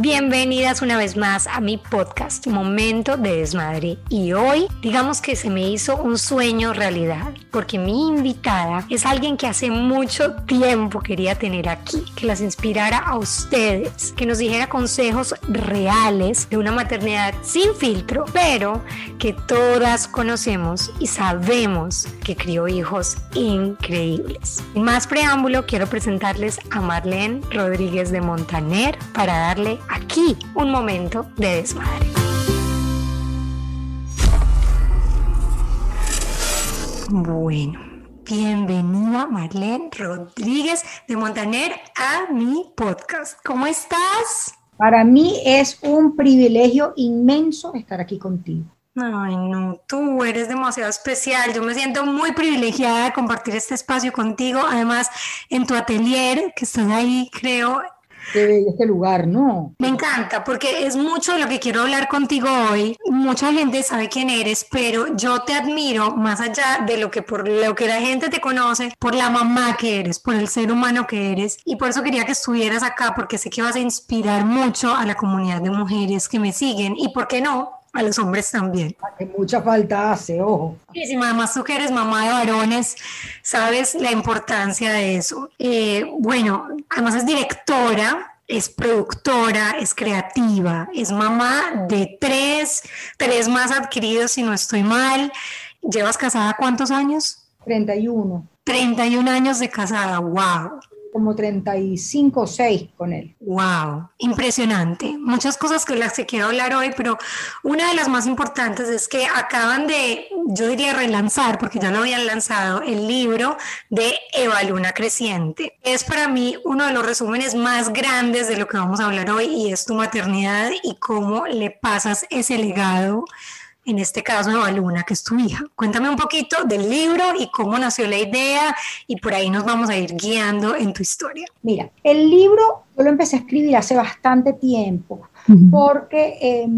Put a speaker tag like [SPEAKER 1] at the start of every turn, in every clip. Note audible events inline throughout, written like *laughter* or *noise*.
[SPEAKER 1] Bienvenidas una vez más a mi podcast Momento de Desmadre y hoy digamos que se me hizo un sueño realidad porque mi invitada es alguien que hace mucho tiempo quería tener aquí, que las inspirara a ustedes, que nos dijera consejos reales de una maternidad sin filtro, pero que todas conocemos y sabemos que crió hijos increíbles. Sin más preámbulo, quiero presentarles a Marlene Rodríguez de Montaner para darle aquí un momento de desmadre. Bueno, bienvenida Marlene Rodríguez de Montaner a mi podcast. ¿Cómo estás?
[SPEAKER 2] Para mí es un privilegio inmenso estar aquí contigo.
[SPEAKER 1] Ay, no, tú eres demasiado especial. Yo me siento muy privilegiada de compartir este espacio contigo. Además, en tu atelier, que estás ahí, creo,
[SPEAKER 2] Qué este lugar, ¿no?
[SPEAKER 1] Me encanta porque es mucho de lo que quiero hablar contigo hoy. Mucha gente sabe quién eres, pero yo te admiro más allá de lo que por lo que la gente te conoce, por la mamá que eres, por el ser humano que eres y por eso quería que estuvieras acá porque sé que vas a inspirar mucho a la comunidad de mujeres que me siguen y por qué no, a los hombres también.
[SPEAKER 2] Que mucha falta hace, ojo.
[SPEAKER 1] Sí, sí, además tú que eres mamá de varones, sabes la importancia de eso. Eh, bueno, además es directora, es productora, es creativa, es mamá de tres, tres más adquiridos si no estoy mal. ¿Llevas casada cuántos años?
[SPEAKER 2] 31.
[SPEAKER 1] 31 años de casada, wow
[SPEAKER 2] como 35 o 6 con él.
[SPEAKER 1] Wow, impresionante. Muchas cosas que las que quiero hablar hoy, pero una de las más importantes es que acaban de, yo diría relanzar, porque ya lo habían lanzado, el libro de Eva Luna Creciente. Es para mí uno de los resúmenes más grandes de lo que vamos a hablar hoy y es tu maternidad y cómo le pasas ese legado en este caso Eva Luna, que es tu hija. Cuéntame un poquito del libro y cómo nació la idea y por ahí nos vamos a ir guiando en tu historia.
[SPEAKER 2] Mira, el libro yo lo empecé a escribir hace bastante tiempo porque eh,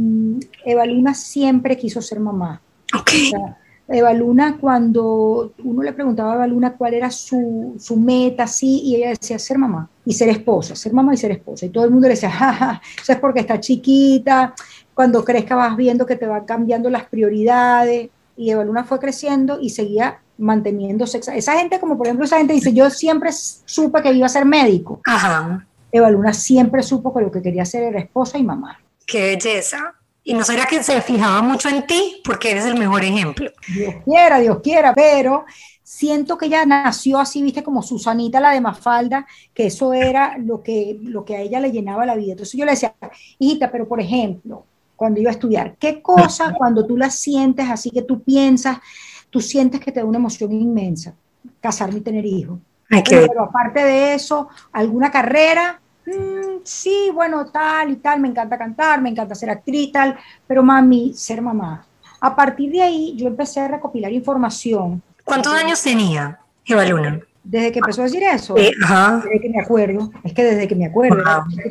[SPEAKER 2] Eva Luna siempre quiso ser mamá.
[SPEAKER 1] Okay.
[SPEAKER 2] Eva Luna, cuando uno le preguntaba a Eva Luna cuál era su, su, meta, sí, y ella decía ser mamá y ser esposa, ser mamá y ser esposa. Y todo el mundo le decía, jaja, eso es porque está chiquita, cuando crezca vas viendo que te van cambiando las prioridades. Y Eva Luna fue creciendo y seguía manteniéndose. Esa gente, como por ejemplo, esa gente dice, yo siempre supe que iba a ser médico.
[SPEAKER 1] Ajá.
[SPEAKER 2] Eva Luna siempre supo que lo que quería ser era esposa y mamá.
[SPEAKER 1] Qué belleza. Y no será que se fijaba mucho en ti porque eres el mejor ejemplo.
[SPEAKER 2] Dios quiera, Dios quiera, pero siento que ella nació así, viste, como Susanita la de Mafalda, que eso era lo que, lo que a ella le llenaba la vida. Entonces yo le decía, hijita, pero por ejemplo, cuando iba a estudiar. ¿Qué cosa *laughs* cuando tú la sientes así que tú piensas, tú sientes que te da una emoción inmensa? Casarme y tener hijos. Pero, aparte de eso, ¿alguna carrera? Mm, sí, bueno, tal y tal, me encanta cantar, me encanta ser actriz, tal, pero mami, ser mamá. A partir de ahí yo empecé a recopilar información.
[SPEAKER 1] ¿Cuántos años tenía Eva Luna?
[SPEAKER 2] Desde que empezó a decir eso, desde que me acuerdo, es que desde que me acuerdo,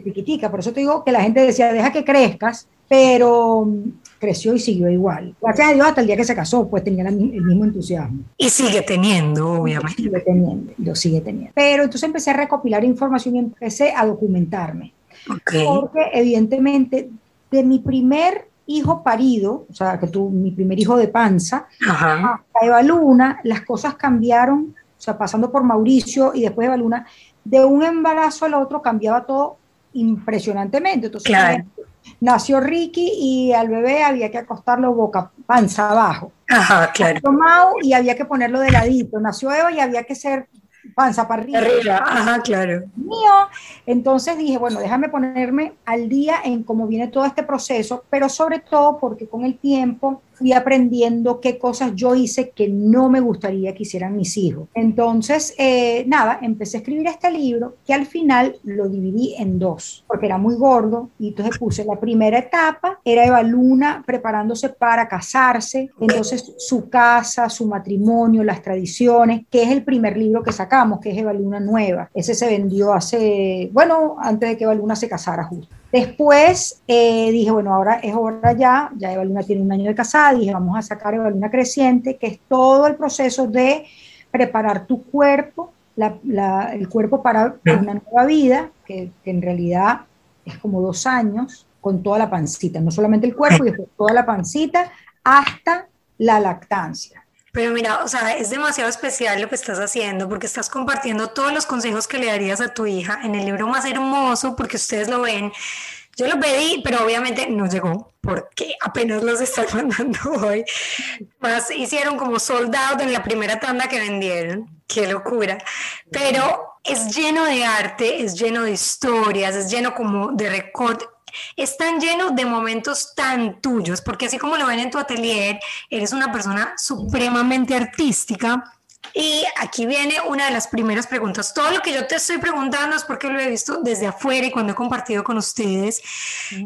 [SPEAKER 2] piquitica, por eso te digo que la gente decía, deja que crezcas, pero mm, creció y siguió igual. Gracias a Dios hasta el día que se casó, pues tenía el mismo entusiasmo.
[SPEAKER 1] Y sigue teniendo, obviamente.
[SPEAKER 2] sigue teniendo, lo sigue teniendo. Pero entonces empecé a recopilar información y empecé a documentarme. Porque evidentemente de mi primer hijo parido, o sea, que tuvo mi primer hijo de panza,
[SPEAKER 1] Ajá.
[SPEAKER 2] a Eva Luna, las cosas cambiaron o sea, pasando por Mauricio y después de Luna, de un embarazo al otro cambiaba todo impresionantemente. Entonces, nació Ricky y al bebé había que acostarlo boca, panza abajo.
[SPEAKER 1] Ajá, claro.
[SPEAKER 2] Nació Mau y había que ponerlo de ladito. Nació Eva y había que ser panza para arriba.
[SPEAKER 1] arriba. Ajá, claro.
[SPEAKER 2] Mío. Entonces dije, bueno, déjame ponerme al día en cómo viene todo este proceso, pero sobre todo porque con el tiempo fui aprendiendo qué cosas yo hice que no me gustaría que hicieran mis hijos. Entonces, eh, nada, empecé a escribir este libro que al final lo dividí en dos, porque era muy gordo y entonces puse la primera etapa, era Eva Luna preparándose para casarse, entonces su casa, su matrimonio, las tradiciones, que es el primer libro que sacamos, que es Eva Luna Nueva. Ese se vendió hace, bueno, antes de que Eva Luna se casara justo. Después eh, dije, bueno, ahora es hora ya, ya Eva Luna tiene un año de casada, dije, vamos a sacar Eva Luna Creciente, que es todo el proceso de preparar tu cuerpo, el cuerpo para una nueva vida, que, en realidad es como dos años con toda la pancita, no solamente el cuerpo, y toda la pancita hasta la lactancia.
[SPEAKER 1] Pero mira, o sea, es demasiado especial lo que estás haciendo porque estás compartiendo todos los consejos que le darías a tu hija en el libro más hermoso, porque ustedes lo ven. Yo lo pedí, pero obviamente no llegó porque apenas los están *laughs* mandando hoy. Más hicieron como soldados en la primera tanda que vendieron. Qué locura. Pero es lleno de arte, es lleno de historias, es lleno como de record es tan lleno de momentos tan tuyos, porque así como lo ven en tu atelier, eres una persona supremamente artística. Y aquí viene una de las primeras preguntas. Todo lo que yo te estoy preguntando es porque lo he visto desde afuera y cuando he compartido con ustedes.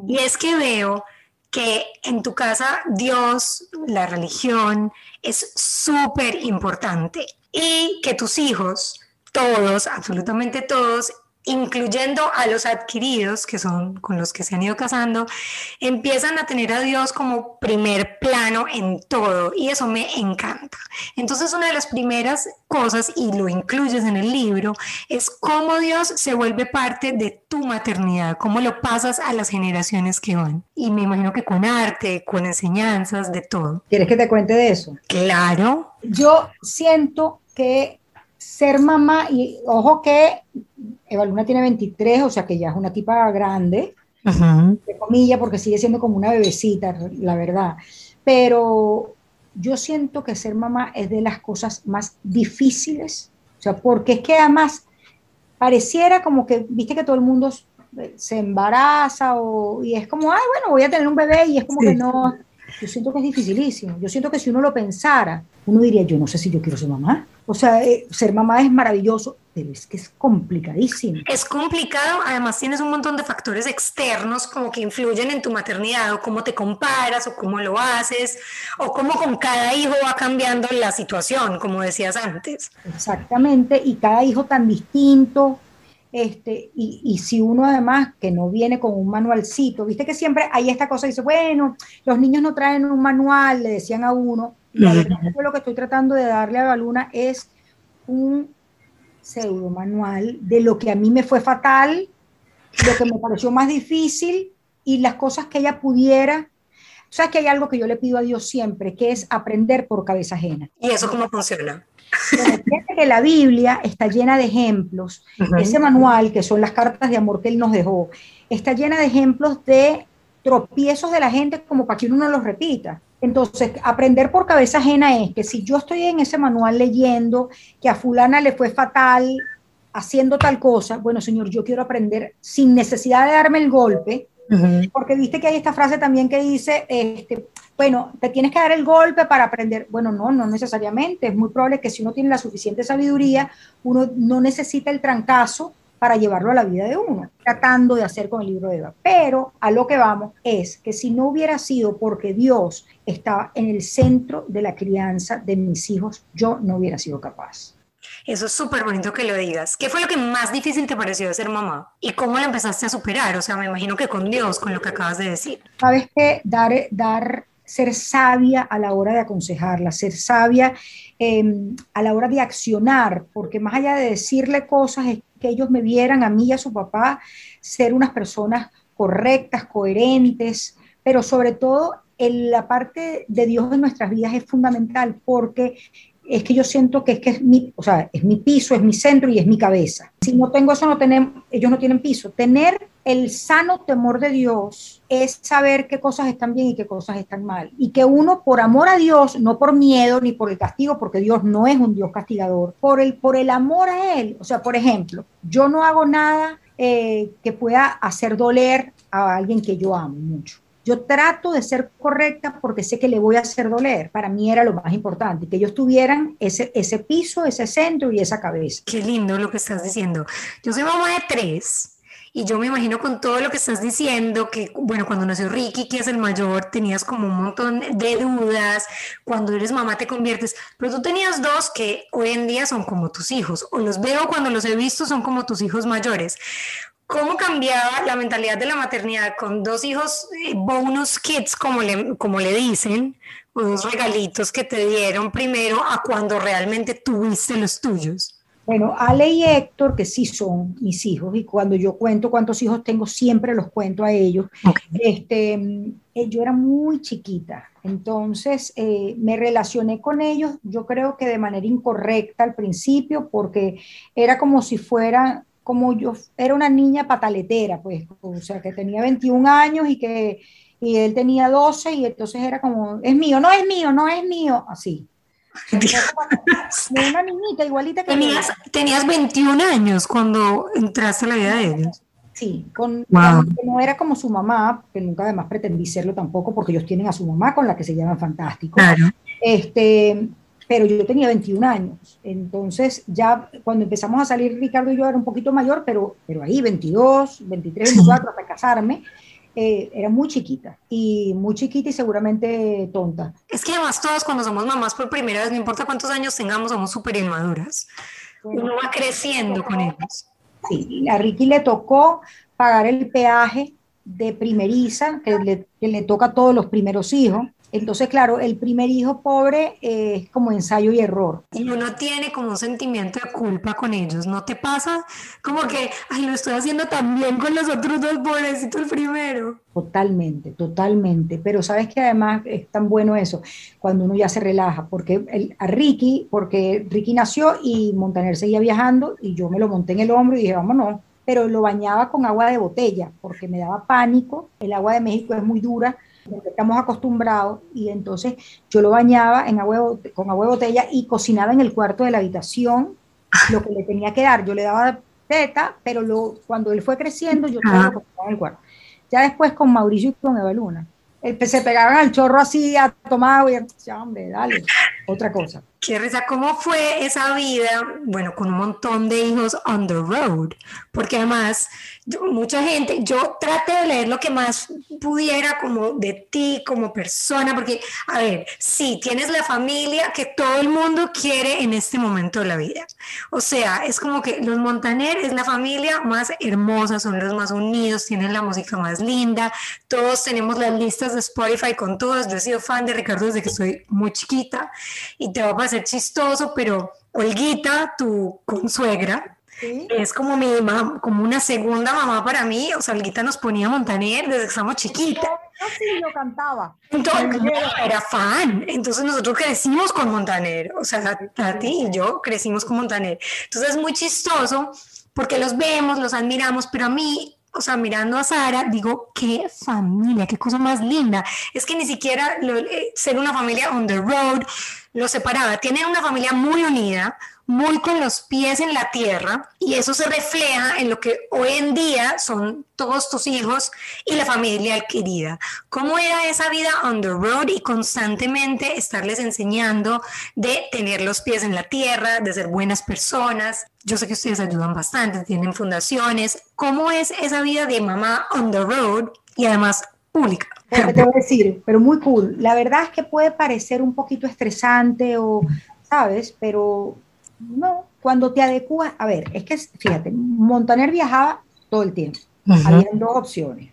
[SPEAKER 1] Y es que veo que en tu casa Dios, la religión, es súper importante y que tus hijos, todos, absolutamente todos, incluyendo a los adquiridos, que son con los que se han ido casando, empiezan a tener a Dios como primer plano en todo y eso me encanta. Entonces una de las primeras cosas, y lo incluyes en el libro, es cómo Dios se vuelve parte de tu maternidad, cómo lo pasas a las generaciones que van. Y me imagino que con arte, con enseñanzas, de todo.
[SPEAKER 2] ¿Quieres que te cuente de eso?
[SPEAKER 1] Claro.
[SPEAKER 2] Yo siento que ser mamá, y ojo que Eva Luna tiene 23, o sea que ya es una tipa grande, de comillas, porque sigue siendo como una bebecita, la verdad. Pero yo siento que ser mamá es de las cosas más difíciles, o sea, porque es que además pareciera como que, viste que todo el mundo se embaraza o, y es como, ay, bueno, voy a tener un bebé y es como que no, yo siento que es dificilísimo. Yo siento que si uno lo pensara, uno diría, yo no sé si yo quiero ser mamá. O sea, eh, ser mamá es maravilloso, pero es que es complicadísimo.
[SPEAKER 1] Es complicado, además tienes un montón de factores externos como que influyen en tu maternidad, o cómo te comparas, o cómo lo haces, o cómo con cada hijo va cambiando la situación, como decías antes.
[SPEAKER 2] Exactamente, y cada hijo tan distinto, este, y, y, si uno además que no viene con un manualcito, viste que siempre hay esta cosa, dice, bueno, los niños no traen un manual, le decían a uno, la verdad lo que estoy tratando de darle a Baluna es un pseudo manual de lo que a mí me fue fatal, lo que me pareció más difícil y las cosas que ella pudiera. O sea, que hay algo que yo le pido a Dios siempre, que es aprender por cabeza ajena.
[SPEAKER 1] ¿Y eso cómo funciona? *laughs*
[SPEAKER 2] Fíjate que la Biblia está llena de ejemplos. Ese manual, que son las cartas de amor que Él nos dejó, está llena de ejemplos de tropiezos de la gente como para que uno no los repita. Entonces, aprender por cabeza ajena es que si yo estoy en ese manual leyendo que a fulana le fue fatal haciendo tal cosa, bueno, señor, yo quiero aprender sin necesidad de darme el golpe, porque viste que hay esta frase también que dice, este, bueno, te tienes que dar el golpe para aprender. Bueno, no, no necesariamente. Es muy probable que si uno tiene la suficiente sabiduría, uno no necesita el trancazo para llevarlo a la vida de uno, tratando de hacer con el libro de Eva. Pero a lo que vamos es que si no hubiera sido porque Dios estaba en el centro de la crianza de mis hijos, yo no hubiera sido capaz.
[SPEAKER 1] Eso es súper bonito que lo digas. ¿Qué fue lo que más difícil te pareció de ser mamá? ¿Y cómo lo empezaste a superar? O sea, me imagino que con Dios, con lo que acabas de decir.
[SPEAKER 2] Sabes que dar, dar, ser sabia a la hora de aconsejarla, ser sabia em, a la hora de accionar, porque más allá de decirle cosas, es que ellos me vieran a mí y a su papá ser unas personas correctas, coherentes, pero sobre todo en la parte de Dios en nuestras vidas es fundamental porque es que yo siento que es que es mi, o sea, es mi piso, es mi centro y es mi cabeza. Si no tengo eso, no tenemos, ellos no tienen piso. Tener el sano temor de Dios es saber qué cosas están bien y qué cosas están mal. Y que uno, por amor a Dios, no por miedo ni por el castigo, porque Dios no es un Dios castigador, por el, por el amor a Él. O sea, por ejemplo, yo no hago nada eh, que pueda hacer doler a alguien que yo amo mucho. Yo trato de ser correcta porque sé que le voy a hacer doler. Para mí era lo más importante, que ellos tuvieran ese, ese piso, ese centro y esa cabeza.
[SPEAKER 1] Qué lindo lo que estás diciendo. Yo soy mamá de tres. Y yo me imagino con todo lo que estás diciendo, que bueno, cuando nació Ricky, que es el mayor, tenías como un montón de dudas, cuando eres mamá te conviertes, pero tú tenías dos que hoy en día son como tus hijos, o los veo cuando los he visto, son como tus hijos mayores. ¿Cómo cambiaba la mentalidad de la maternidad con dos hijos eh, bonus kids, como le, como le dicen, unos regalitos que te dieron primero a cuando realmente tuviste los tuyos?
[SPEAKER 2] Bueno, Ale y Héctor, que sí son mis hijos, y cuando yo cuento cuántos hijos tengo, siempre los cuento a ellos. Este, eh, yo era muy chiquita, entonces eh, me relacioné con ellos, yo creo que de manera incorrecta al principio, porque era como si fuera, como yo era una niña pataletera, pues, o sea, que tenía 21 años y que y él tenía 12 y entonces era como, es mío, no es mío, no es mío, así. *laughs*
[SPEAKER 1] una niñita igualita que tenías, tenías 21 años cuando entraste a la vida de ellos.
[SPEAKER 2] Sí, con, no era como su mamá, que nunca además pretendí serlo tampoco, porque ellos tienen a su mamá con la que se llaman fantástico. Claro. Este, pero yo tenía 21 años. Entonces, ya cuando empezamos a salir, Ricardo y yo era un poquito mayor, pero, pero ahí, 22, 23, 24, hasta casarme. Eh, era muy chiquita y muy chiquita y seguramente tonta.
[SPEAKER 1] Es que además todos cuando somos mamás por primera vez, no importa cuántos años tengamos, somos súper inmaduras. Uno va creciendo con ellos.
[SPEAKER 2] Sí, a Ricky le tocó pagar el peaje de primeriza, que le, que le toca a todos los primeros hijos, entonces, claro, el primer hijo pobre es como ensayo y error.
[SPEAKER 1] Y uno tiene como un sentimiento de culpa con ellos, ¿no te pasa? Como que, ay, lo estoy haciendo también con los otros dos pobrecitos el primero.
[SPEAKER 2] Totalmente, totalmente. Pero sabes que además es tan bueno eso, cuando uno ya se relaja, porque a Ricky, porque Ricky nació y Montaner seguía viajando y yo me lo monté en el hombro y dije, vámonos, pero lo bañaba con agua de botella, porque me daba pánico, el agua de México es muy dura estamos acostumbrados, y entonces yo lo bañaba en agua, con agua de botella y cocinaba en el cuarto de la habitación lo que le tenía que dar. Yo le daba teta, pero lo, cuando él fue creciendo, yo todo lo cocinaba en el cuarto. Ya después con Mauricio y con Eva Luna, se pegaban al chorro así a tomar y ya, hombre, dale, otra cosa.
[SPEAKER 1] Qué risa, ¿cómo fue esa vida, bueno, con un montón de hijos on the road? Porque además, mucha gente, yo traté de leer lo que más pudiera como de ti como persona, porque, a ver, sí, tienes la familia que todo el mundo quiere en este momento de la vida. O sea, es como que los Montaner es la familia más hermosa, son los más unidos, tienen la música más linda, todos tenemos las listas de Spotify con todos. Yo he sido fan de Ricardo desde que soy muy chiquita y te va a parecer chistoso, pero Olguita, tu consuegra, es como mi mamá, como una segunda mamá para mí. O sea, Olguita nos ponía Montaner desde que estábamos chiquitas.
[SPEAKER 2] Yo sí lo cantaba.
[SPEAKER 1] Entonces, era fan. Entonces nosotros crecimos con Montaner. O sea, Tati y yo crecimos con Montaner. Entonces es muy chistoso porque los vemos, los admiramos, pero a mí o sea, mirando a Sara, digo, qué familia, qué cosa más linda. Es que ni siquiera eh, ser una familia on the road lo separaba. Tienen una familia muy unida, muy con los pies en la tierra y eso se refleja en lo que hoy en día son todos tus hijos y la familia adquirida. ¿Cómo era esa vida on the road y constantemente estarles enseñando de tener los pies en la tierra, de ser buenas personas? Yo sé que ustedes ayudan bastante, tienen fundaciones. ¿Cómo es esa vida de mamá on the road y además pública?
[SPEAKER 2] Te voy a decir, pero muy cool. La verdad es que puede parecer un poquito estresante o, ¿sabes? Pero no, cuando te adecuas, a ver, es que fíjate, Montaner viajaba todo el tiempo. Había dos opciones.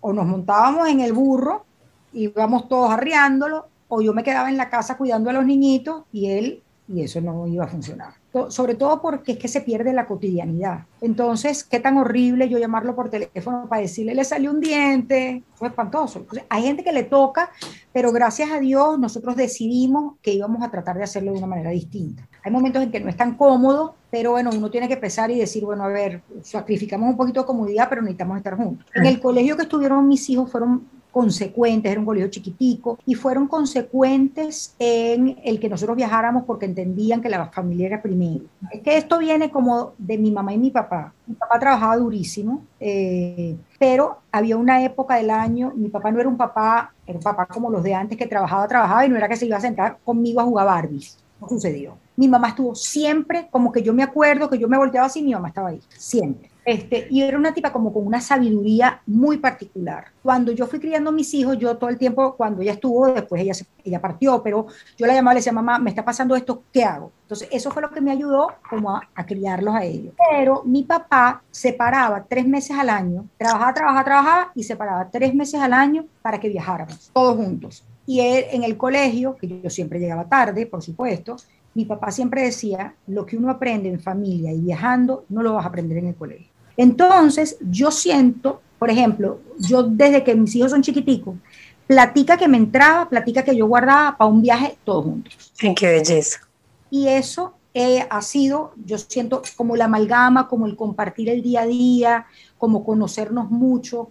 [SPEAKER 2] O nos montábamos en el burro, y íbamos todos arriándolo, o yo me quedaba en la casa cuidando a los niñitos y él, y eso no iba a funcionar sobre todo porque es que se pierde la cotidianidad. Entonces, qué tan horrible yo llamarlo por teléfono para decirle, le salió un diente, fue espantoso. hay gente que le toca, pero gracias a Dios nosotros decidimos que íbamos a tratar de hacerlo de una manera distinta. Hay momentos en que no es tan cómodo, pero bueno, uno tiene que pensar y decir, bueno, a ver, sacrificamos un poquito de comodidad, pero necesitamos estar juntos. En el colegio que estuvieron mis hijos fueron consecuentes, era un colegio chiquitico, y fueron consecuentes en el que nosotros viajáramos porque entendían que la familia era primero. Es que esto viene como de mi mamá y mi papá. Mi papá trabajaba durísimo, eh, pero había una época del año, mi papá no era un papá, era un papá como los de antes que trabajaba, trabajaba y no era que se iba a sentar conmigo a jugar Barbies. No sucedió. Mi mamá estuvo siempre, como que yo me acuerdo que yo me volteaba así, mi mamá estaba ahí, siempre. Este, y era una tipa como con una sabiduría muy particular. Cuando yo fui criando a mis hijos, yo todo el tiempo, cuando ella estuvo, después ella, ella partió, pero yo la llamaba y le decía, mamá, me está pasando esto, ¿qué hago? Entonces, eso fue lo que me ayudó como a, a criarlos a ellos. Pero mi papá se paraba tres meses al año, trabajaba, trabajaba, trabajaba y se paraba tres meses al año para que viajáramos, todos juntos. Y él en el colegio, que yo siempre llegaba tarde, por supuesto, mi papá siempre decía, lo que uno aprende en familia y viajando, no lo vas a aprender en el colegio. Entonces, yo siento, por ejemplo, yo desde que mis hijos son chiquiticos, platica que me entraba, platica que yo guardaba para un viaje todos juntos.
[SPEAKER 1] qué belleza.
[SPEAKER 2] Y eso eh, ha sido, yo siento, como la amalgama, como el compartir el día a día, como conocernos mucho.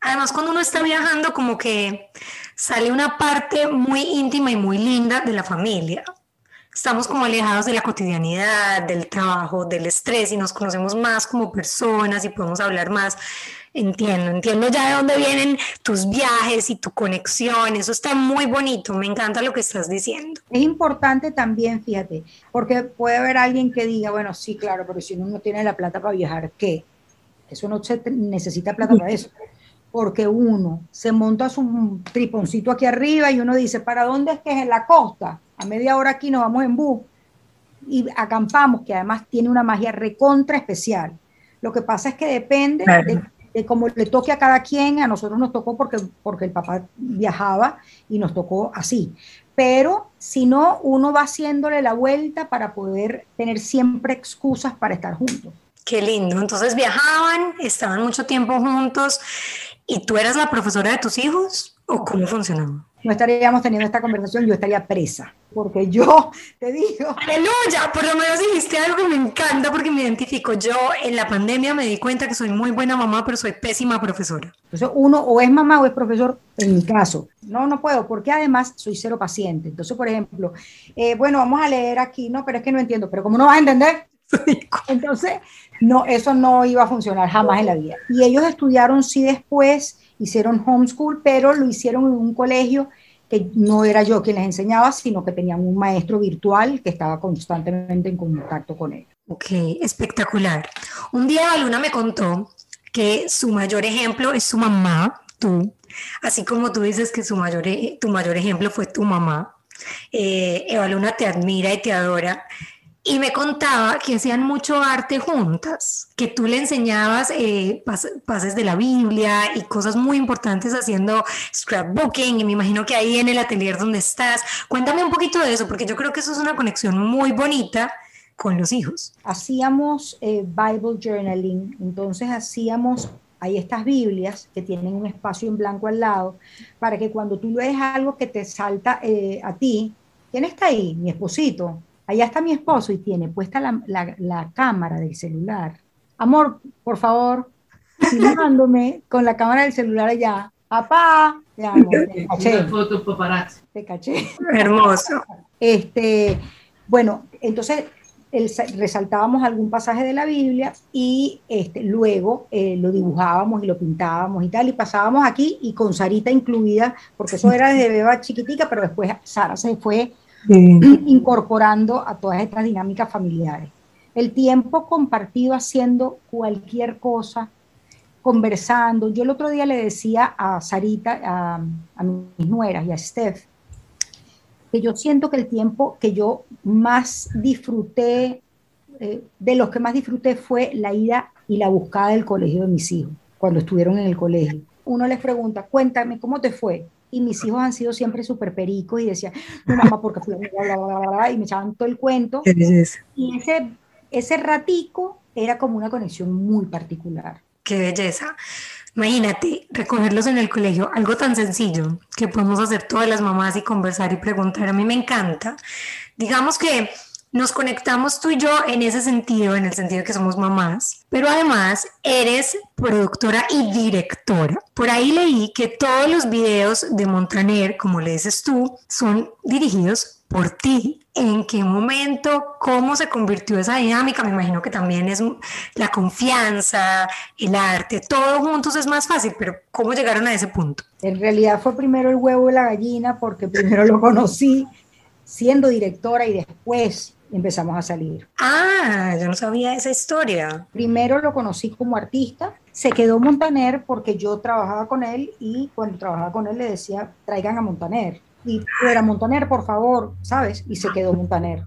[SPEAKER 1] Además, cuando uno está viajando, como que sale una parte muy íntima y muy linda de la familia estamos como alejados de la cotidianidad, del trabajo, del estrés y nos conocemos más como personas y podemos hablar más. Entiendo, entiendo ya de dónde vienen tus viajes y tu conexión, eso está muy bonito, me encanta lo que estás diciendo.
[SPEAKER 2] Es importante también, fíjate, porque puede haber alguien que diga, bueno, sí, claro, pero si uno no tiene la plata para viajar, ¿qué? Eso no se necesita plata para eso porque uno se monta su triponcito aquí arriba y uno dice, ¿para dónde es que es en la costa? A media hora aquí nos vamos en bus y acampamos, que además tiene una magia recontra especial. Lo que pasa es que depende de, cómo le toque a cada quien. A nosotros nos tocó porque, porque el papá viajaba y nos tocó así. Pero si no, uno va haciéndole la vuelta para poder tener siempre excusas para estar juntos.
[SPEAKER 1] Qué lindo. Entonces viajaban, estaban mucho tiempo juntos ¿Y tú eras la profesora de tus hijos o cómo funcionaba?
[SPEAKER 2] No estaríamos teniendo esta conversación, yo estaría presa, porque yo te digo...
[SPEAKER 1] Aleluya, por lo menos dijiste algo que me encanta porque me identifico. Yo en la pandemia me di cuenta que soy muy buena mamá, pero soy pésima profesora.
[SPEAKER 2] Entonces uno o es mamá o es profesor, en mi caso. No, no puedo, porque además soy cero paciente. Entonces, por ejemplo, eh, bueno, vamos a leer aquí, no, pero es que no entiendo, pero ¿cómo no vas a entender? Entonces, no, eso no iba a funcionar jamás en la vida. Y ellos estudiaron, sí, después, hicieron homeschool, pero lo hicieron en un colegio que no era yo quien les enseñaba, sino que tenían un maestro virtual que estaba constantemente en contacto con ellos.
[SPEAKER 1] Ok, espectacular. Un día Luna me contó que su mayor ejemplo es su mamá, tú, así como tú dices que su mayor, e, tu mayor ejemplo fue tu mamá. Eh, Eva Luna te admira y te adora y me contaba que hacían mucho arte juntas, que tú le enseñabas eh, pases de la Biblia y cosas muy importantes haciendo scrapbooking, y me imagino que ahí en el atelier donde estás. Cuéntame un poquito de eso, porque yo creo que eso es una conexión muy bonita con los hijos.
[SPEAKER 2] Hacíamos eh, Bible Journaling, entonces hacíamos hay estas Biblias que tienen un espacio en blanco al lado, para que cuando tú lees algo que te salta eh, a ti, ¿quién está ahí? Mi esposito allá está mi esposo y tiene puesta la, cámara del celular. Amor, por favor, filmándome con la cámara del celular allá. Papá, te *laughs* caché.
[SPEAKER 3] foto
[SPEAKER 2] Te caché.
[SPEAKER 1] Hermoso.
[SPEAKER 2] Este, bueno, entonces resaltábamos algún pasaje de la Biblia y este, luego eh, lo dibujábamos y lo pintábamos y tal, y pasábamos aquí y con Sarita incluida, porque eso era desde beba chiquitica, pero después Sara se fue incorporando a todas estas dinámicas familiares. El tiempo compartido haciendo cualquier cosa, conversando. Yo el otro día le decía a Sarita, a, mis nueras y a Steph, que yo siento que el tiempo que yo más disfruté, eh, de los que más disfruté fue la ida y la buscada del colegio de mis hijos, cuando estuvieron en el colegio. Uno les pregunta, cuéntame, ¿cómo te fue? Y mis hijos han sido siempre súper pericos y decían, no mamá, porque fui a y me echaban todo el cuento. Y ese, ese ratico era como una conexión muy particular.
[SPEAKER 1] Qué belleza. Imagínate, recogerlos en el colegio, algo tan sencillo que podemos hacer todas las mamás y conversar y preguntar. A mí me encanta. Digamos que nos conectamos tú y yo en ese sentido, en el sentido de que somos mamás, pero además eres productora y directora. Por ahí leí que todos los videos de Montaner, como le dices tú, son dirigidos por ti. ¿En qué momento? ¿Cómo se convirtió esa dinámica? Me imagino que también es la confianza, el arte, todo juntos es más fácil, pero ¿cómo llegaron a ese punto?
[SPEAKER 2] En realidad fue primero el huevo y la gallina porque primero lo conocí siendo directora y después empezamos a salir.
[SPEAKER 1] Ah, yo no sabía esa historia.
[SPEAKER 2] Primero lo conocí como artista, se quedó Montaner porque yo trabajaba con él y cuando trabajaba con él le decía, traigan a Montaner. Y era Montaner, por favor, ¿sabes? Y se quedó Montaner.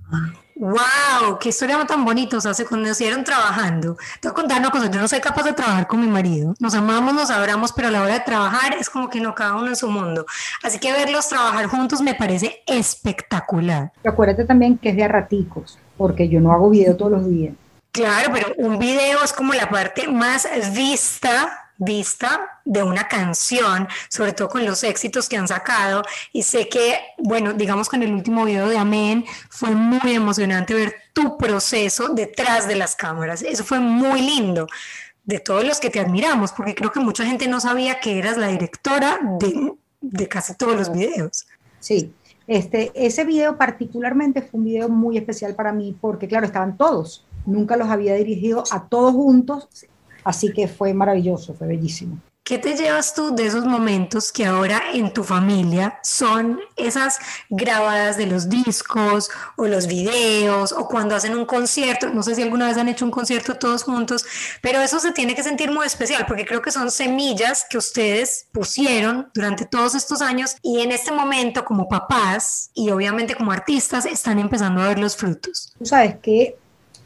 [SPEAKER 1] ¡Wow! ¡Qué historia tan bonita! O sea, se conocieron trabajando. Te voy a contar una cosa, yo no soy capaz de trabajar con mi marido. Nos amamos, nos abramos, pero a la hora de trabajar es como que no cada uno en su mundo. Así que verlos trabajar juntos me parece espectacular.
[SPEAKER 2] acuérdate también que es de a raticos, porque yo no hago video todos los días.
[SPEAKER 1] Claro, pero un video es como la parte más vista vista de una canción, sobre todo con los éxitos que han sacado. Y sé que, bueno, digamos con el último video de Amén, fue muy emocionante ver tu proceso detrás de las cámaras. Eso fue muy lindo de todos los que te admiramos, porque creo que mucha gente no sabía que eras la directora de, de casi todos los videos.
[SPEAKER 2] Sí, este, ese video particularmente fue un video muy especial para mí, porque claro, estaban todos. Nunca los había dirigido a todos juntos Así que fue maravilloso, fue bellísimo.
[SPEAKER 1] ¿Qué te llevas tú de esos momentos que ahora en tu familia son esas grabadas de los discos o los videos o cuando hacen un concierto? No sé si alguna vez han hecho un concierto todos juntos, pero eso se tiene que sentir muy especial porque creo que son semillas que ustedes pusieron durante todos estos años y en este momento como papás y obviamente como artistas están empezando a ver los frutos.
[SPEAKER 2] Tú sabes que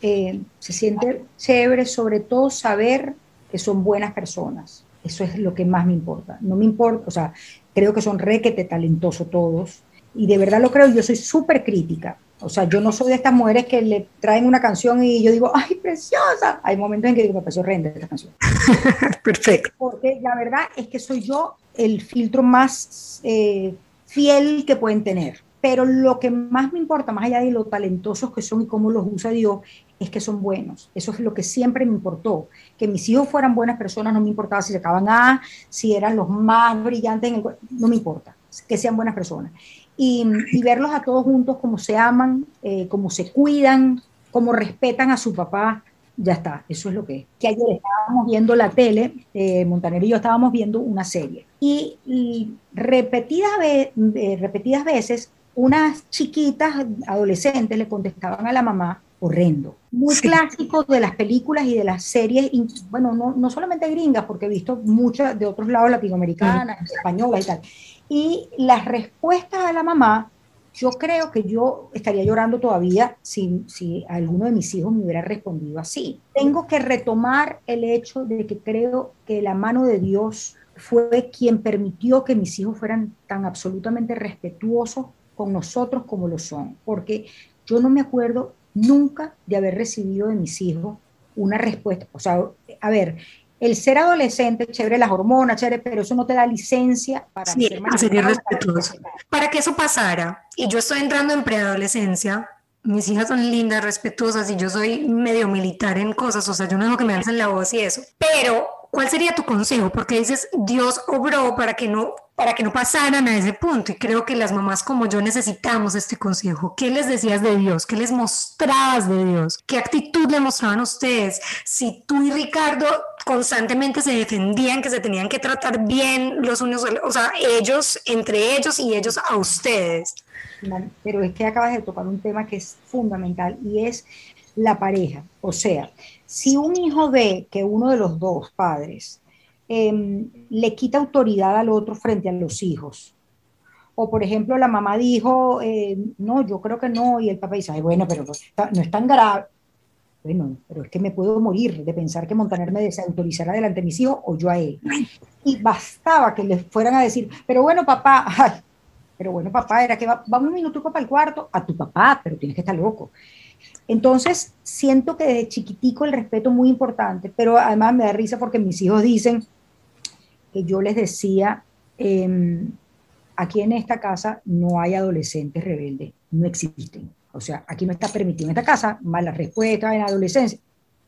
[SPEAKER 2] eh, se siente chévere, sobre todo saber que son buenas personas. Eso es lo que más me importa. No me importa, o sea, creo que son requete talentosos todos. Y de verdad lo creo, yo soy súper crítica. O sea, yo no soy de estas mujeres que le traen una canción y yo digo, ¡ay, preciosa! Hay momentos en que digo, me pareció horrenda esta canción. *laughs*
[SPEAKER 1] Perfecto.
[SPEAKER 2] Porque la verdad es que soy yo el filtro más eh, fiel que pueden tener. Pero lo que más me importa, más allá de lo talentosos que son y cómo los usa Dios, es que son buenos. Eso es lo que siempre me importó. Que mis hijos fueran buenas personas, no me importaba si se acaban A, si eran los más brillantes, en el, no me importa, que sean buenas personas. Y, verlos a todos juntos, como se aman, eh, como se cuidan, como respetan a su papá, ya está, eso es lo que es. Que ayer estábamos viendo la tele, eh, y yo estábamos viendo una serie. Y, repetidas, eh, repetidas veces, unas chiquitas adolescentes le contestaban a la mamá, horrendo. Muy clásico de las películas y de las series, bueno, no, no solamente gringas, porque he visto muchas de otros lados latinoamericanas, españolas y tal. Y las respuestas a la mamá, yo creo que yo estaría llorando todavía si, si alguno de mis hijos me hubiera respondido así. Tengo que retomar el hecho de que creo que la mano de Dios fue quien permitió que mis hijos fueran tan absolutamente respetuosos con nosotros como lo son, porque yo no me acuerdo nunca de haber recibido de mis hijos una respuesta. O sea, a ver, el ser adolescente, chévere las hormonas, chévere, pero eso no te da licencia para
[SPEAKER 1] ser, respetuoso. Para que eso pasara, y yo estoy entrando en preadolescencia, mis hijas son lindas, respetuosas, y yo soy medio militar en cosas, o sea, yo no dejo que me alcen la voz y eso, pero ¿cuál sería tu consejo? Porque dices, Dios obró para que no para que no pasaran a ese punto. Y creo que las mamás como yo necesitamos este consejo. ¿Qué les decías de Dios? ¿Qué les mostrabas de Dios? ¿Qué actitud le mostraban ustedes? Si tú y Ricardo constantemente se defendían que se tenían que tratar bien los unos, o sea, ellos entre ellos y ellos a ustedes.
[SPEAKER 2] Pero es que acabas de tocar un tema que es fundamental y es la pareja. O sea, si un hijo ve que uno de los dos padres Em, le quita autoridad al otro frente a los hijos. O, por ejemplo, la mamá dijo, eh, no, yo creo que no, y el papá dice, bueno, pero no, es tan grave. Bueno, pero es que me puedo morir de pensar que Montaner me desautorizara delante de mis hijos o yo a él. Y bastaba que le fueran a decir, pero bueno, papá, *laughs* pero bueno, papá, era que va, un minuto para el cuarto, a tu papá, pero tienes que estar loco. Entonces, siento que desde chiquitico el respeto es muy importante, pero además me da risa porque mis hijos dicen, que yo les decía, em, aquí en esta casa no hay adolescentes rebeldes, no existen. O sea, aquí no está permitido en esta casa malas respuestas en adolescencia.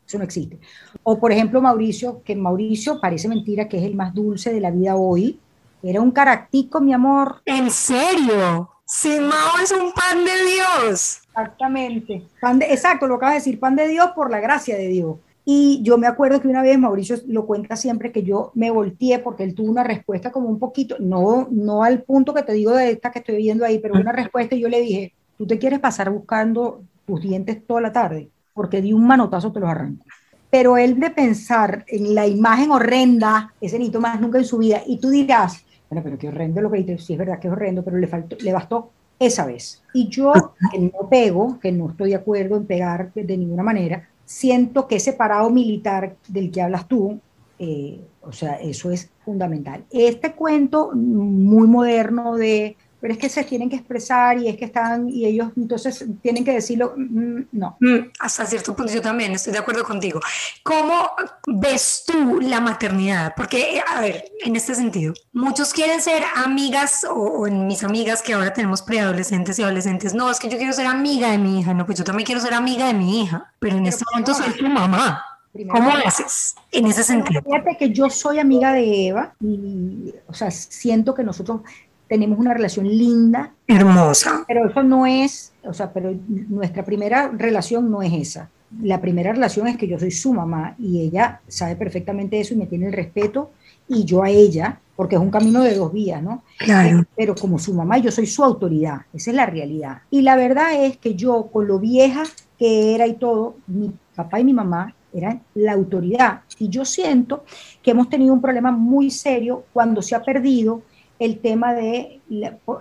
[SPEAKER 2] Eso no existe. O por ejemplo, Mauricio, que Mauricio parece mentira que es el más dulce de la vida hoy. Era un caractico, mi amor.
[SPEAKER 1] ¿En serio? Si Mao es un pan de Dios.
[SPEAKER 2] Exactamente. Pan de, exacto, lo acabas de decir, pan de Dios por la gracia de Dios. Y yo me acuerdo que una vez Mauricio lo cuenta siempre que yo me volteé porque él tuvo una respuesta como un poquito, no, no al punto que te digo de esta que estoy viendo ahí, pero una respuesta y yo le dije, tú te quieres pasar buscando tus dientes toda la tarde, porque di un manotazo te los arranco. Pero él de pensar en la imagen horrenda, ese ni más nunca en su vida, y tú dirás, bueno, pero qué horrendo lo que dices, sí es verdad que es horrendo, pero le, faltó, le bastó esa vez. Y yo, que no pego, que no estoy de acuerdo en pegar de ninguna manera, siento que ese parado militar del que hablas tú, eh, o sea, eso es fundamental. Este cuento muy moderno de pero es que se tienen que expresar y es que están, y ellos entonces tienen que decirlo, mm, no.
[SPEAKER 1] Mm, hasta cierto punto yo también estoy de acuerdo contigo. ¿Cómo ves tú la maternidad? Porque, a ver, en este sentido, muchos quieren ser amigas, o, en mis amigas que ahora tenemos preadolescentes y adolescentes, no, es que yo quiero ser amiga de mi hija, no, pues yo también quiero ser amiga de mi hija, pero en este momento soy tu mamá. ¿Cómo haces en ese sentido?
[SPEAKER 2] Fíjate que yo soy amiga de Eva y, o sea, siento que nosotros tenemos una relación linda.
[SPEAKER 1] Hermosa.
[SPEAKER 2] Pero eso no es, o sea, pero nuestra primera relación no es esa. La primera relación es que yo soy su mamá y ella sabe perfectamente eso y me tiene el respeto y yo a ella, porque es un camino de dos vías, ¿no?
[SPEAKER 1] Claro.
[SPEAKER 2] Pero como su mamá, yo soy su autoridad, esa es la realidad. Y la verdad es que yo, con lo vieja que era y todo, mi papá y mi mamá eran la autoridad. Y yo siento que hemos tenido un problema muy serio cuando se ha perdido el tema de,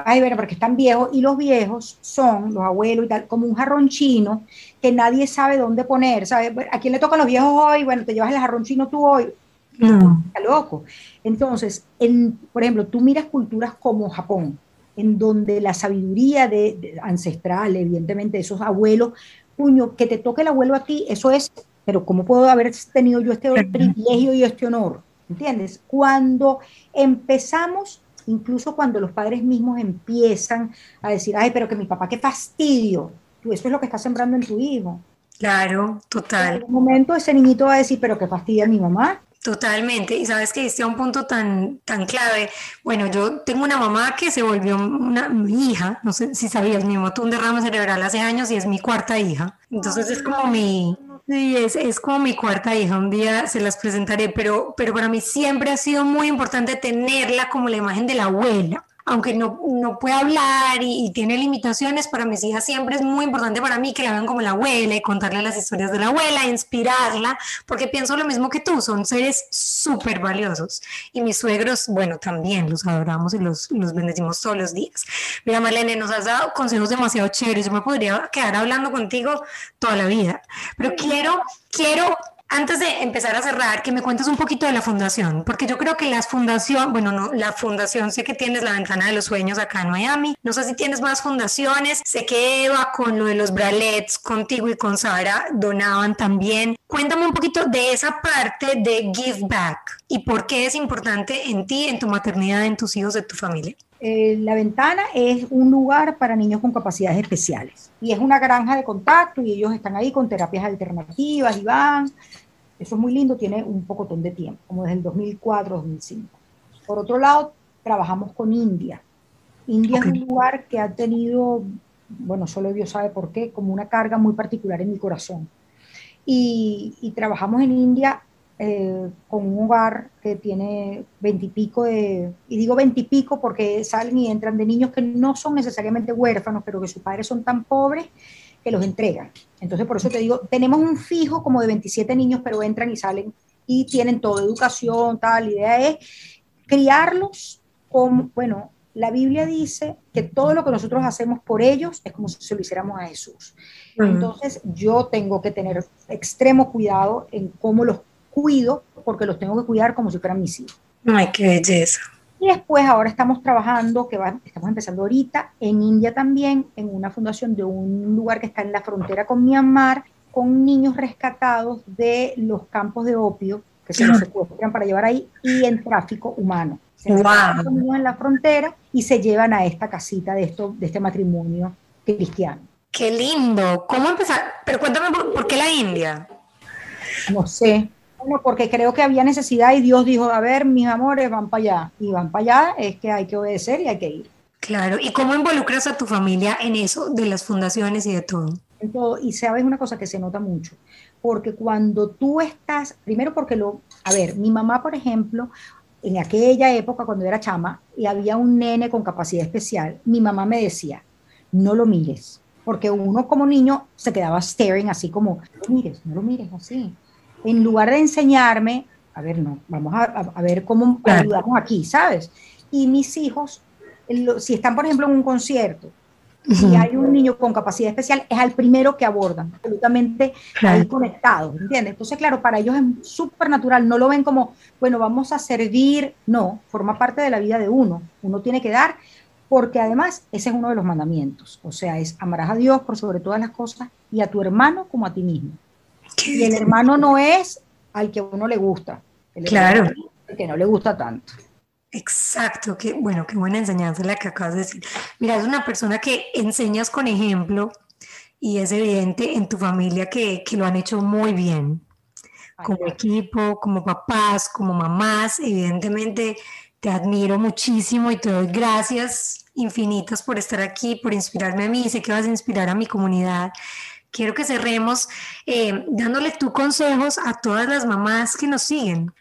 [SPEAKER 2] ay, bueno, porque están viejos, y los viejos son, los abuelos y tal, como un jarrón chino que nadie sabe dónde poner, ¿sabes? ¿A quién le tocan los viejos hoy? Bueno, te llevas el jarrón chino tú hoy. No. Está loco. Entonces, en, por ejemplo, tú miras culturas como Japón, en donde la sabiduría de, ancestral, evidentemente, esos abuelos, puño, que te toque el abuelo a ti, eso es, pero ¿cómo puedo haber tenido yo este privilegio y este honor? ¿Entiendes? Cuando empezamos incluso cuando los padres mismos empiezan a decir, ay, pero que mi papá, qué fastidio, tú eso es lo que estás sembrando en tu hijo.
[SPEAKER 1] Claro, total.
[SPEAKER 2] En algún momento ese niñito va a decir, pero qué fastidia mi mamá.
[SPEAKER 1] Totalmente, y sabes que este es un punto tan, tan clave. Bueno, yo tengo una mamá que se volvió una mi hija, no sé si sabías, mi mamá tuvo un derrame cerebral hace años y es mi cuarta hija. Entonces es como mi, Sí, es, es, como mi cuarta hija, un día se las presentaré, pero, pero para mí siempre ha sido muy importante tenerla como la imagen de la abuela aunque no, no puede hablar y, tiene limitaciones, para mis hijas siempre es muy importante para mí que la vean como la abuela y contarle las historias de la abuela, inspirarla, porque pienso lo mismo que tú, son seres súper valiosos. Y mis suegros, bueno, también los adoramos y los, los bendecimos todos los días. Mira, Marlene, nos has dado consejos demasiado chéveres, yo me podría quedar hablando contigo toda la vida, pero quiero, quiero antes de empezar a cerrar, que me cuentes un poquito de la fundación, porque yo creo que las fundación, bueno, no, la fundación, sé que tienes la ventana de los sueños acá en Miami, no sé si tienes más fundaciones, sé que Eva con lo de los bralets, contigo y con Sara donaban también. Cuéntame un poquito de esa parte de give back y por qué es importante en ti, en tu maternidad, en tus hijos, de tu familia.
[SPEAKER 2] Eh, la ventana es un lugar para niños con capacidades especiales y es una granja de contacto y ellos están ahí con terapias alternativas y van. Eso es muy lindo, tiene un pocotón de tiempo, como desde el 2004, 2005. Por otro lado, trabajamos con India. India es un lugar que ha tenido, bueno, solo Dios sabe por qué, como una carga muy particular en mi corazón. Y, y trabajamos en India eh, con un hogar que tiene veintipico de, y digo veintipico porque salen y entran de niños que no son necesariamente huérfanos, pero que sus padres son tan pobres que los entregan. Entonces, por eso te digo, tenemos un fijo como de 27 niños, pero entran y salen y tienen toda educación, tal. La idea es criarlos como, bueno, la Biblia dice que todo lo que nosotros hacemos por ellos es como si se lo hiciéramos a Jesús. Entonces, yo tengo que tener extremo cuidado en cómo los cuido porque los tengo que cuidar como si fueran mis hijos.
[SPEAKER 1] Ay, qué belleza.
[SPEAKER 2] Y después ahora estamos trabajando, que estamos empezando ahorita, en India también, en una fundación de un lugar que está en la frontera con Myanmar, con niños rescatados de los campos de opio que se los secuestran para llevar ahí y en tráfico humano. Se wow. en la frontera y se llevan a esta casita de, esto, de este matrimonio cristiano.
[SPEAKER 1] Qué lindo. ¿Cómo empezar? Pero cuéntame, ¿por qué la India?
[SPEAKER 2] No sé, bueno, porque creo que había necesidad y Dios dijo, a ver, mis amores, van para allá. Y van para allá, es que hay que obedecer y hay que ir.
[SPEAKER 1] Claro, ¿y cómo involucras a tu familia en eso de las fundaciones y de todo?
[SPEAKER 2] En todo. Y sabes una cosa que se nota mucho, porque cuando tú estás, primero porque lo, a ver, mi mamá, por ejemplo, en aquella época, cuando era chama, y había un nene con capacidad especial, mi mamá me decía, no lo mires, porque uno como niño se quedaba staring así como, no lo mires, no lo mires así en lugar de enseñarme, a ver, no, vamos a, ver cómo ayudamos aquí, ¿sabes? Y mis hijos, si están, por ejemplo, en un concierto si hay un niño con capacidad especial, es al primero que abordan, absolutamente ahí conectados, ¿entiendes? Entonces, claro, para ellos es súper natural, no lo ven como, bueno, vamos a servir, no, forma parte de la vida de uno, uno tiene que dar, porque además ese es uno de los mandamientos, o sea, es amarás a Dios por sobre todas las cosas y a tu hermano como a ti mismo. Y el hermano no es al que uno le gusta, el
[SPEAKER 1] claro.
[SPEAKER 2] que no le gusta tanto.
[SPEAKER 1] Exacto, qué bueno, qué buena enseñanza la que acabas de decir. Mira, es una persona que enseñas con ejemplo y es evidente en tu familia que, que lo han hecho muy bien, como equipo, como papás, como mamás. Evidentemente te admiro muchísimo y te doy gracias infinitas por estar aquí, por inspirarme a mí sé que vas a inspirar a mi comunidad. Quiero que cerremos eh, dándole tus consejos a todas las mamás que nos siguen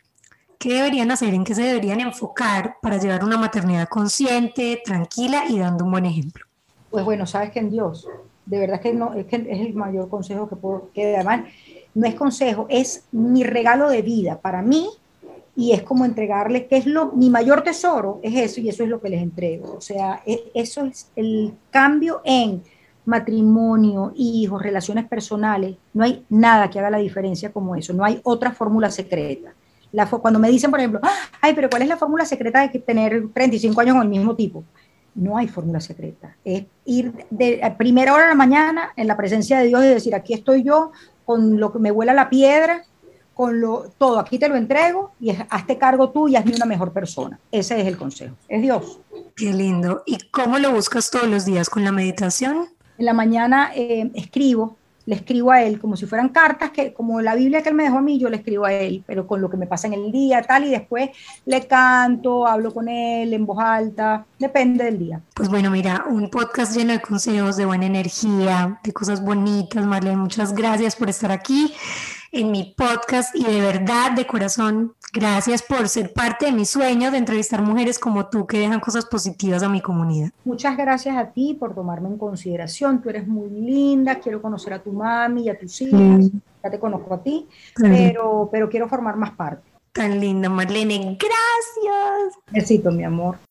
[SPEAKER 1] ¿Qué deberían hacer? ¿En qué se deberían enfocar para llevar una maternidad consciente, tranquila y dando un buen ejemplo?
[SPEAKER 2] Pues bueno, sabes que en Dios, de verdad que no, es que es el mayor consejo que puedo, que además no es consejo, es mi regalo de vida para mí y es como entregarles, que es lo, mi mayor tesoro, es eso y eso es lo que les entrego. O sea, e, eso es el cambio en matrimonio, hijos, relaciones personales. No hay nada que haga la diferencia como eso, no hay otra fórmula secreta. La, cuando me dicen, por ejemplo, ay, pero ¿cuál es la fórmula secreta de tener 35 años con el mismo tipo? No hay fórmula secreta. Es ir de primera hora de la mañana en la presencia de Dios y decir, aquí estoy yo, con lo que me vuela la piedra, con lo, todo, aquí te lo entrego y hazte cargo tú y hazme una mejor persona. Ese es el consejo. Es Dios.
[SPEAKER 1] Qué lindo. ¿Y cómo lo buscas todos los días con la meditación?
[SPEAKER 2] En la mañana eh, escribo, le escribo a él como si fueran cartas, que como la Biblia que él me dejó a mí, yo le escribo a él, pero con lo que me pasa en el día, tal, y después le canto, hablo con él en voz alta, depende del día.
[SPEAKER 1] Pues bueno, mira, un podcast lleno de consejos, de buena energía, de cosas bonitas, Marlene, muchas gracias por estar aquí en mi podcast y de verdad, de corazón, gracias por ser parte de mi sueño de entrevistar mujeres como tú que dejan cosas positivas a mi comunidad.
[SPEAKER 2] Muchas gracias a ti por tomarme en consideración. Tú eres muy linda, quiero conocer a tu mami y a tus hijas. Ya te conozco a ti, pero, pero quiero formar más parte.
[SPEAKER 1] Tan linda, Marlene. Gracias.
[SPEAKER 2] Besito, mi amor.